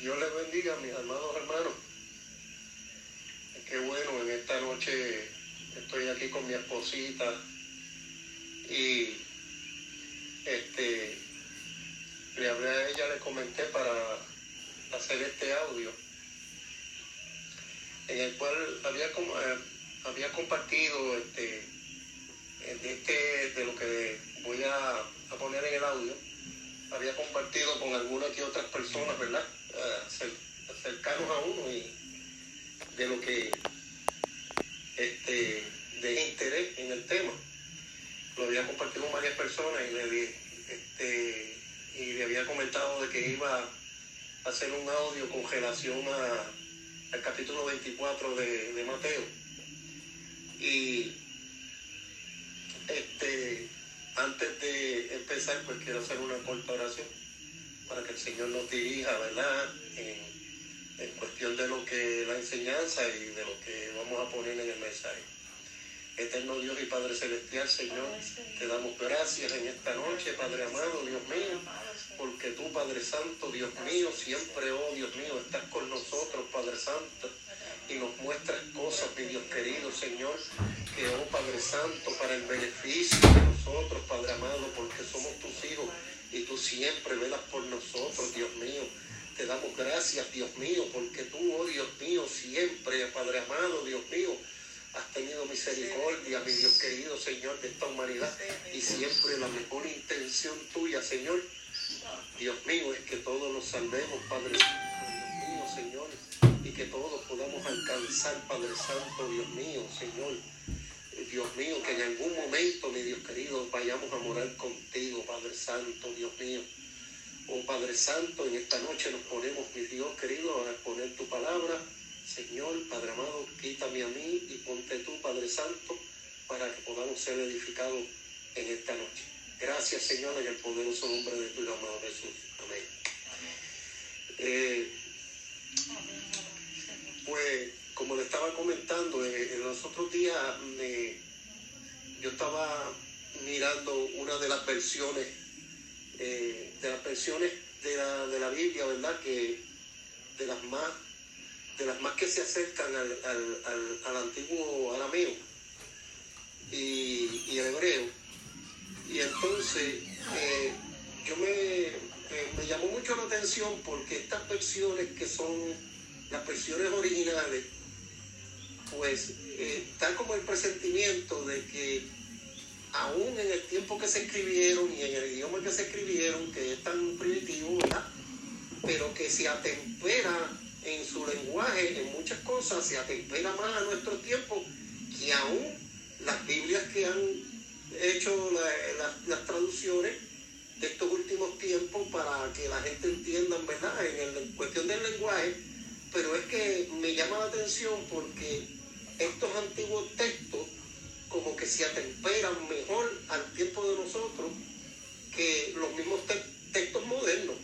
Dios les bendiga, mis amados hermanos. Qué bueno, en esta noche estoy aquí con mi esposita y este le hablé a ella, le comenté para hacer este audio en el cual había eh, había compartido este de este de lo que voy a, a poner en el audio había compartido con algunas y otras personas, ¿verdad? A uno y de lo que este de interés en el tema. Lo había compartido con varias personas y le, este, y le había comentado de que iba a hacer un audio con relación a, al capítulo 24 de, de Mateo. Y este antes de empezar, pues quiero hacer una corta oración para que el Señor nos dirija, ¿verdad? En, en, cuestión de lo que la enseñanza y de lo que vamos a poner en el mensaje. Eterno Dios y Padre Celestial, Señor, te damos gracias en esta noche, Padre amado, Dios mío, porque tú, Padre Santo, Dios mío, siempre, oh Dios mío, estás con nosotros, Padre Santo y nos muestras cosas, mi Dios querido Señor, que, oh Padre Santo, para el beneficio de nosotros, Padre amado, porque somos tus hijos y tú siempre velas por nosotros, Dios mío. Te damos gracias, Dios mío, porque tú, oh Dios mío, siempre, Padre amado, Dios mío, has tenido misericordia, mi Dios querido Señor, de esta humanidad y siempre la mejor intención tuya, Señor. Dios mío, es que todos nos salvemos, Padre mío, Señor y que todos podamos alcanzar, Padre Santo, Dios mío, Señor. Dios mío, que en algún momento, mi Dios querido, vayamos a morar contigo, Padre Santo, Dios mío. Oh Padre Santo, en esta noche nos ponemos, mi Dios querido, a exponer tu palabra. Señor, Padre amado, quítame a mí y ponte tú, Padre Santo, para que podamos ser edificados en esta noche. Gracias, Señor, en el poderoso nombre de tu amado Jesús. Amén. Eh, pues, como le estaba comentando, eh, en los otros días yo estaba mirando una de las versiones, eh, de las versiones de la, de la, Biblia, ¿verdad? Que de las más, de las más que se acercan al, al, al, antiguo arameo y, y, el hebreo. Y entonces eh, yo me, me llamó mucho la atención porque estas versiones que son las versiones originales, pues eh, está como el presentimiento de que aún en el tiempo que se escribieron y en el idioma que se escribieron, que es tan primitivo, ¿verdad? Pero que se atempera en su lenguaje, en muchas cosas, se atempera más a nuestro tiempo que aún las Biblias que han hecho las traducciones de estos últimos tiempos para que la gente entienda, ¿verdad? En, en cuestión del lenguaje, pero es que me llama la atención porque estos antiguos textos como que se atemperan mejor al tiempo de nosotros que los mismos textos modernos.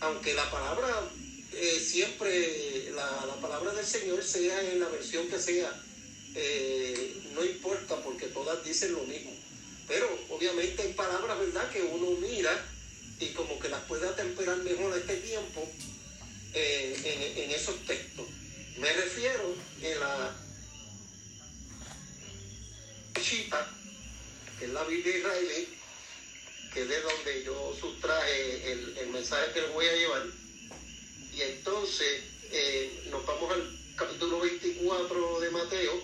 Aunque la palabra eh, siempre, la, palabra del Señor sea en la versión que sea, eh, no importa porque todas dicen lo mismo. Pero obviamente hay palabras, ¿verdad?, que uno mira y como que las puede atemperar mejor a este tiempo eh, en, esos textos. Me refiero en la Chita, que es la Biblia israelí, que es de donde yo sustraje el, mensaje que les voy a llevar. Y entonces eh, nos vamos al capítulo 24 de Mateo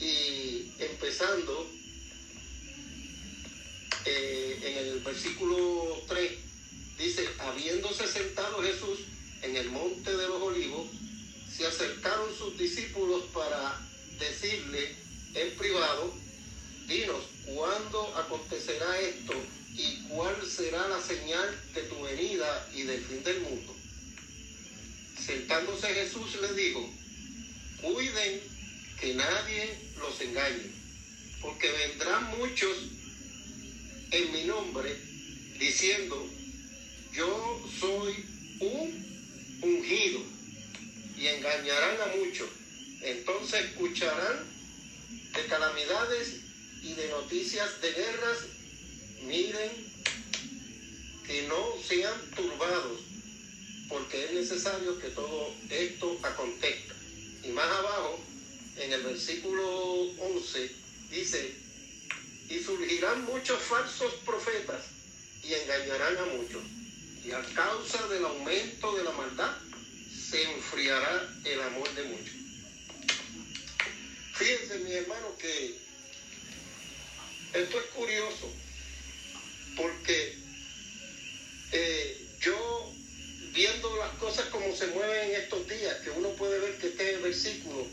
y empezando eh, en el versículo 3 Dice, habiéndose sentado Jesús en el monte de los olivos, se acercaron sus discípulos para decirle en privado, dinos, ¿cuándo acontecerá esto y cuál será la señal de tu venida y del fin del mundo? Sentándose Jesús le dijo, cuiden que nadie los engañe, porque vendrán muchos en mi nombre diciendo, yo soy un ungido y engañarán a muchos. Entonces escucharán de calamidades y de noticias de guerras. Miren que no sean turbados, porque es necesario que todo esto acontezca. Y más abajo, en el versículo 11, dice, y surgirán muchos falsos profetas y engañarán a muchos. Y a causa del aumento de la maldad, se enfriará el amor de muchos. Fíjense, mi hermano, que esto es curioso, porque eh, yo viendo las cosas como se mueven en estos días, que uno puede ver que este versículo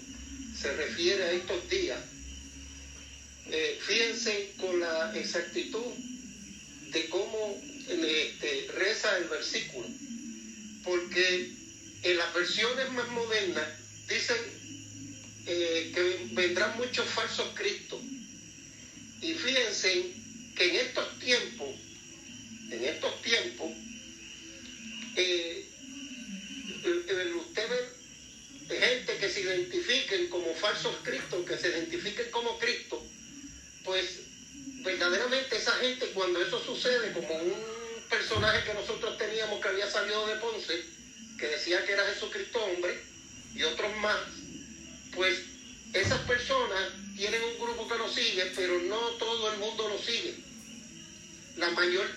se refiere a estos días, eh, fíjense con la exactitud de cómo este, reza el versículo, porque en las versiones más modernas dicen eh, vendrán muchos falsos cristos. Y fíjense que en estos tiempos, en estos tiempos, eh, usted ve gente que se identifiquen como falsos cristos, que se identifiquen como Cristo, pues verdaderamente esa gente cuando eso sucede, como un personaje que nosotros teníamos que había salido de Ponce, que decía que era Jesucristo hombre, y otros más, pues esas personas tienen un grupo que lo sigue, pero no todo el mundo lo sigue. La mayor,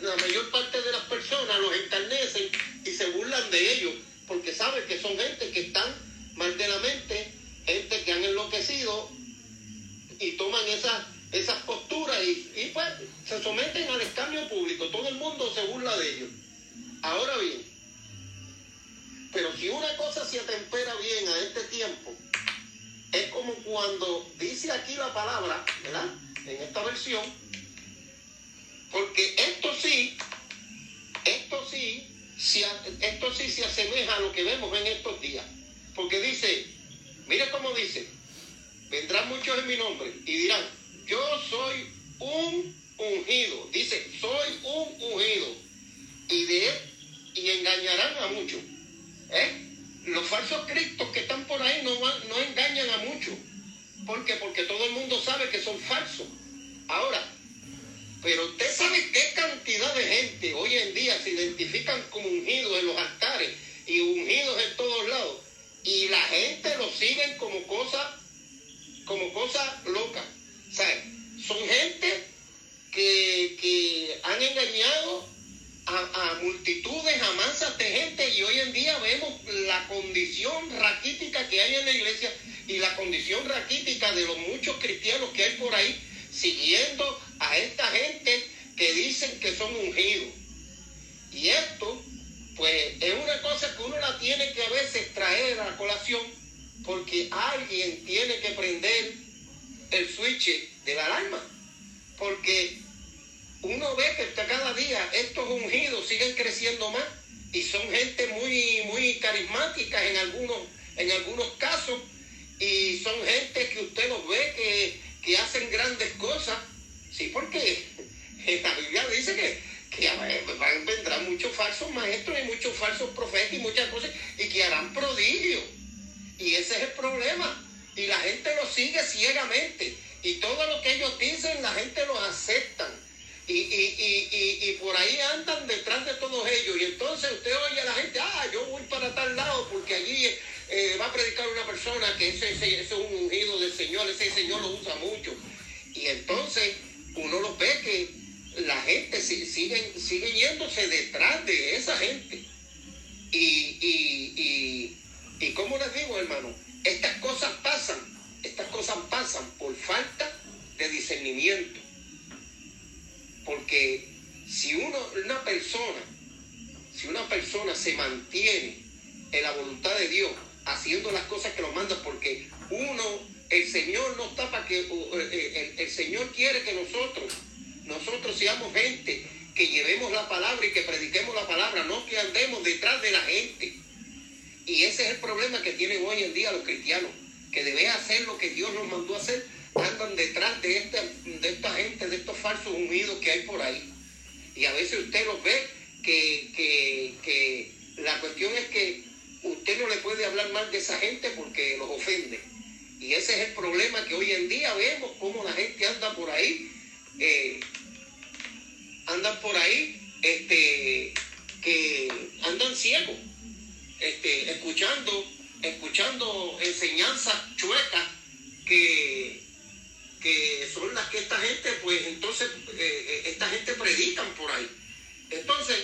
la mayor parte de las personas los enternecen y se burlan de ellos, porque saben que son gente que están mal de la mente, gente que han enloquecido y toman esas esas posturas y, y pues se someten al escambio público. Todo el mundo se burla de ellos. Ahora bien, pero si una cosa se atempera bien a este tiempo, es como cuando dice aquí la palabra, ¿verdad? En esta versión, porque esto sí, esto sí, esto sí se asemeja a lo que vemos en estos días. Porque dice, mire cómo dice, vendrán muchos en mi nombre y dirán, yo soy un ungido. Dice, soy un ungido. Y de y engañarán a muchos. ¿Eh? Los falsos cristos que están por ahí no, no engañan a muchos. ¿Por qué? Porque todo el mundo sabe que son falsos. Ahora, pero usted sabe qué cantidad de gente hoy en día se identifican como ungidos en los altares y ungidos en todos lados. Y la gente lo siguen como cosa, como cosa loca. Son gente engañado a, multitudes, a masas de gente y hoy en día vemos la condición raquítica que hay en la iglesia y la condición raquítica de los muchos cristianos que hay por ahí siguiendo a esta gente que dicen que son ungidos. Y esto, pues, es una cosa que uno la tiene que a veces traer a la colación porque alguien tiene que prender el switch de la alarma. Porque uno ve que cada día estos ungidos siguen creciendo más y son gente muy, muy carismática en algunos, en algunos casos y son gente que usted los ve que, que hacen grandes cosas. Sí, porque la Biblia dice que, que vendrán muchos falsos maestros y muchos falsos profetas y muchas cosas y que harán prodigios. Y ese es el problema y la gente lo sigue ciegamente. Y todo lo que ellos dicen, la gente lo acepta. Y, y, por ahí andan detrás de todos ellos. Y entonces usted oye a la gente, ah, yo voy para tal lado porque allí eh, va a predicar una persona que ese, ese, es un ungido del Señor, ese Señor lo usa mucho. Y entonces uno lo ve que la gente sigue, sigue yéndose detrás de esa gente. Y, y, y, y como les digo, hermano, estas cosas pasan, estas cosas pasan por falta de discernimiento. Porque si uno, una persona, si una persona se mantiene en la voluntad de Dios, haciendo las cosas que lo manda, porque uno, el Señor no está para que, eh, el, Señor quiere que nosotros, nosotros seamos gente que llevemos la palabra y que prediquemos la palabra, no que andemos detrás de la gente. Y ese es el problema que tienen hoy en día los cristianos, que deben hacer lo que Dios nos mandó a hacer, detrás de esta, de esta gente, de estos falsos unidos que hay por ahí. Y a veces usted los ve que, que la cuestión es que usted no le puede hablar mal de esa gente porque los ofende. Y ese es el problema que hoy en día vemos, cómo la gente anda por ahí, eh, andan por ahí, este, que andan ciego, este, escuchando, escuchando enseñanzas chuecas que, que son las que esta gente, pues entonces, eh, eh, esta gente predican por ahí. Entonces,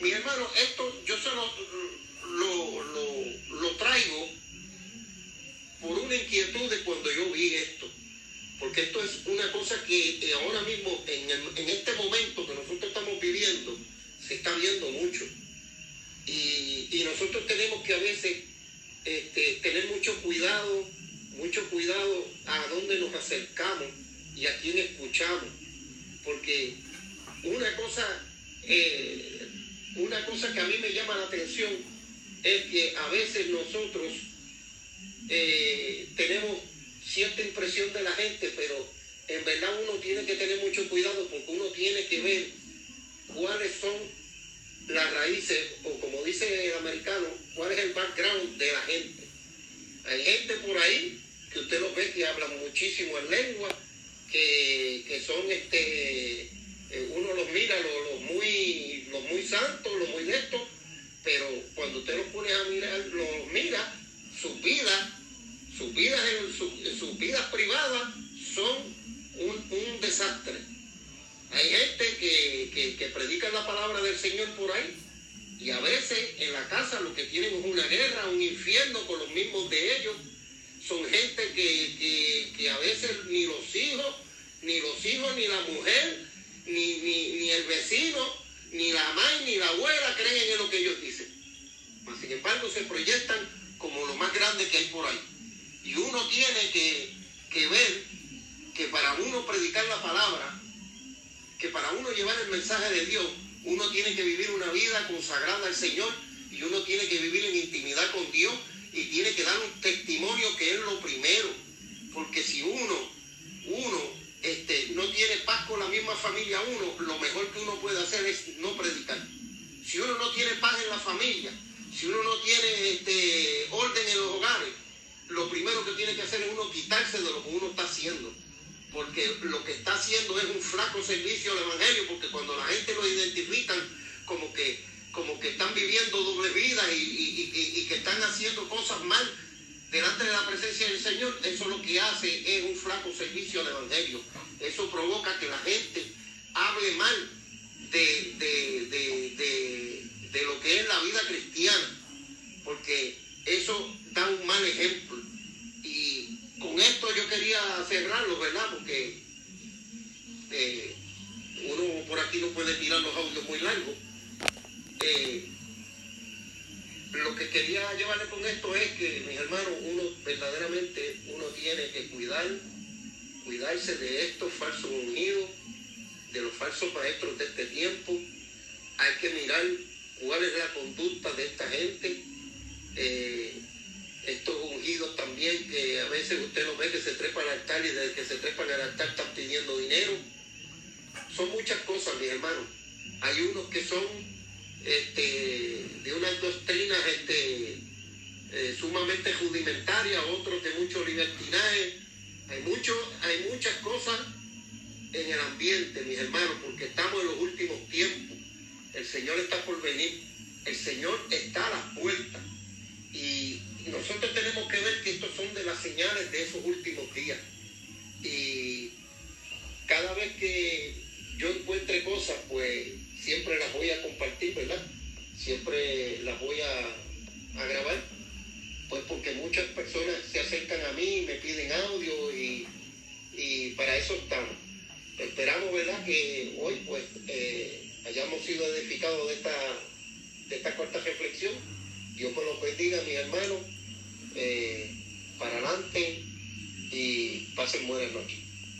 mi hermano, esto yo se lo, lo, traigo por una inquietud de cuando yo vi esto. Porque esto es una cosa que eh, ahora mismo, en, en este momento que nosotros estamos viviendo, se está viendo mucho. Y, y nosotros tenemos que a veces este, tener mucho cuidado, mucho cuidado a dónde nos acercamos y a quién escuchamos. Porque una cosa, eh, una cosa que a mí me llama la atención es que a veces nosotros eh, tenemos cierta impresión de la gente, pero en verdad uno tiene que tener mucho cuidado porque uno tiene que ver cuáles son las raíces, o como dice el americano, cuál es el background de la gente. Hay gente por ahí que usted los ve que hablan muchísimo en lengua, que, que son este eh, uno los mira, los, muy, los muy santos, los muy nestos, pero cuando usted los pone a mirar, los mira, sus vidas, sus vidas, en sus vidas privadas son un, desastre. Hay gente que, que, predica la palabra del Señor por ahí y a veces en la casa lo que tienen es una guerra, un infierno con los mismos de ellos. Son gente que, que a veces ni los hijos, ni los hijos, ni la mujer ni, ni, el vecino, ni la madre, ni la abuela creen en lo que ellos dicen. sin embargo, se proyectan como lo más grande que hay por ahí. Y uno tiene que, que ver que para uno predicar la palabra, que para uno llevar el mensaje de Dios, uno tiene que vivir una vida consagrada al Señor y uno tiene que vivir en intimidad con Dios y tiene que dar un testimonio que es lo primero. Porque si uno, uno no tiene paz con la misma familia uno, lo mejor que uno puede hacer es no predicar. Si uno no tiene paz en la familia, si uno no tiene este, orden en los hogares, lo primero que tiene que hacer es uno quitarse de lo que uno está haciendo. Porque lo que está haciendo es un flaco servicio al Evangelio, porque cuando la gente lo identifican como que, como que están viviendo doble vida y que están haciendo cosas mal, delante de la presencia del Señor, eso lo que hace es flaco servicio al Evangelio. Eso provoca que la gente hable mal de, de, lo que es la vida cristiana, porque eso da un mal ejemplo. Y con esto yo quería cerrarlo, ¿verdad? Porque eh, uno por aquí no puede tirar los audios muy largos. Eh, lo que quería llevarle con esto es que, mis hermanos, uno verdaderamente uno tiene que cuidar, cuidarse de estos falsos ungidos, de los falsos maestros de este tiempo. Hay que mirar cuál es la conducta de esta gente. Eh, estos ungidos también que a veces usted lo ve que se trepan al altar y desde que se trepan al altar están pidiendo dinero. Son muchas cosas, mis hermanos. Hay unos que son este, de unas doctrinas este, eh, sumamente rudimentarias, otros de mucho libertinaje. Hay, mucho, hay muchas cosas en el ambiente, mis hermanos, porque estamos en los últimos tiempos. El Señor está por venir. El Señor está a las puertas. Y nosotros tenemos que ver que estos son de las señales de esos últimos días. Y cada vez que yo encuentre cosas, pues siempre las voy a compartir, ¿verdad? Siempre las voy a, grabar, pues porque muchas personas se acercan a mí, me piden audio y, para eso estamos. Esperamos, ¿verdad?, que hoy pues eh, hayamos sido edificados de esta, de esta cuarta reflexión. Dios pues los bendiga, mi hermano, eh, para adelante y pasen buenas noches.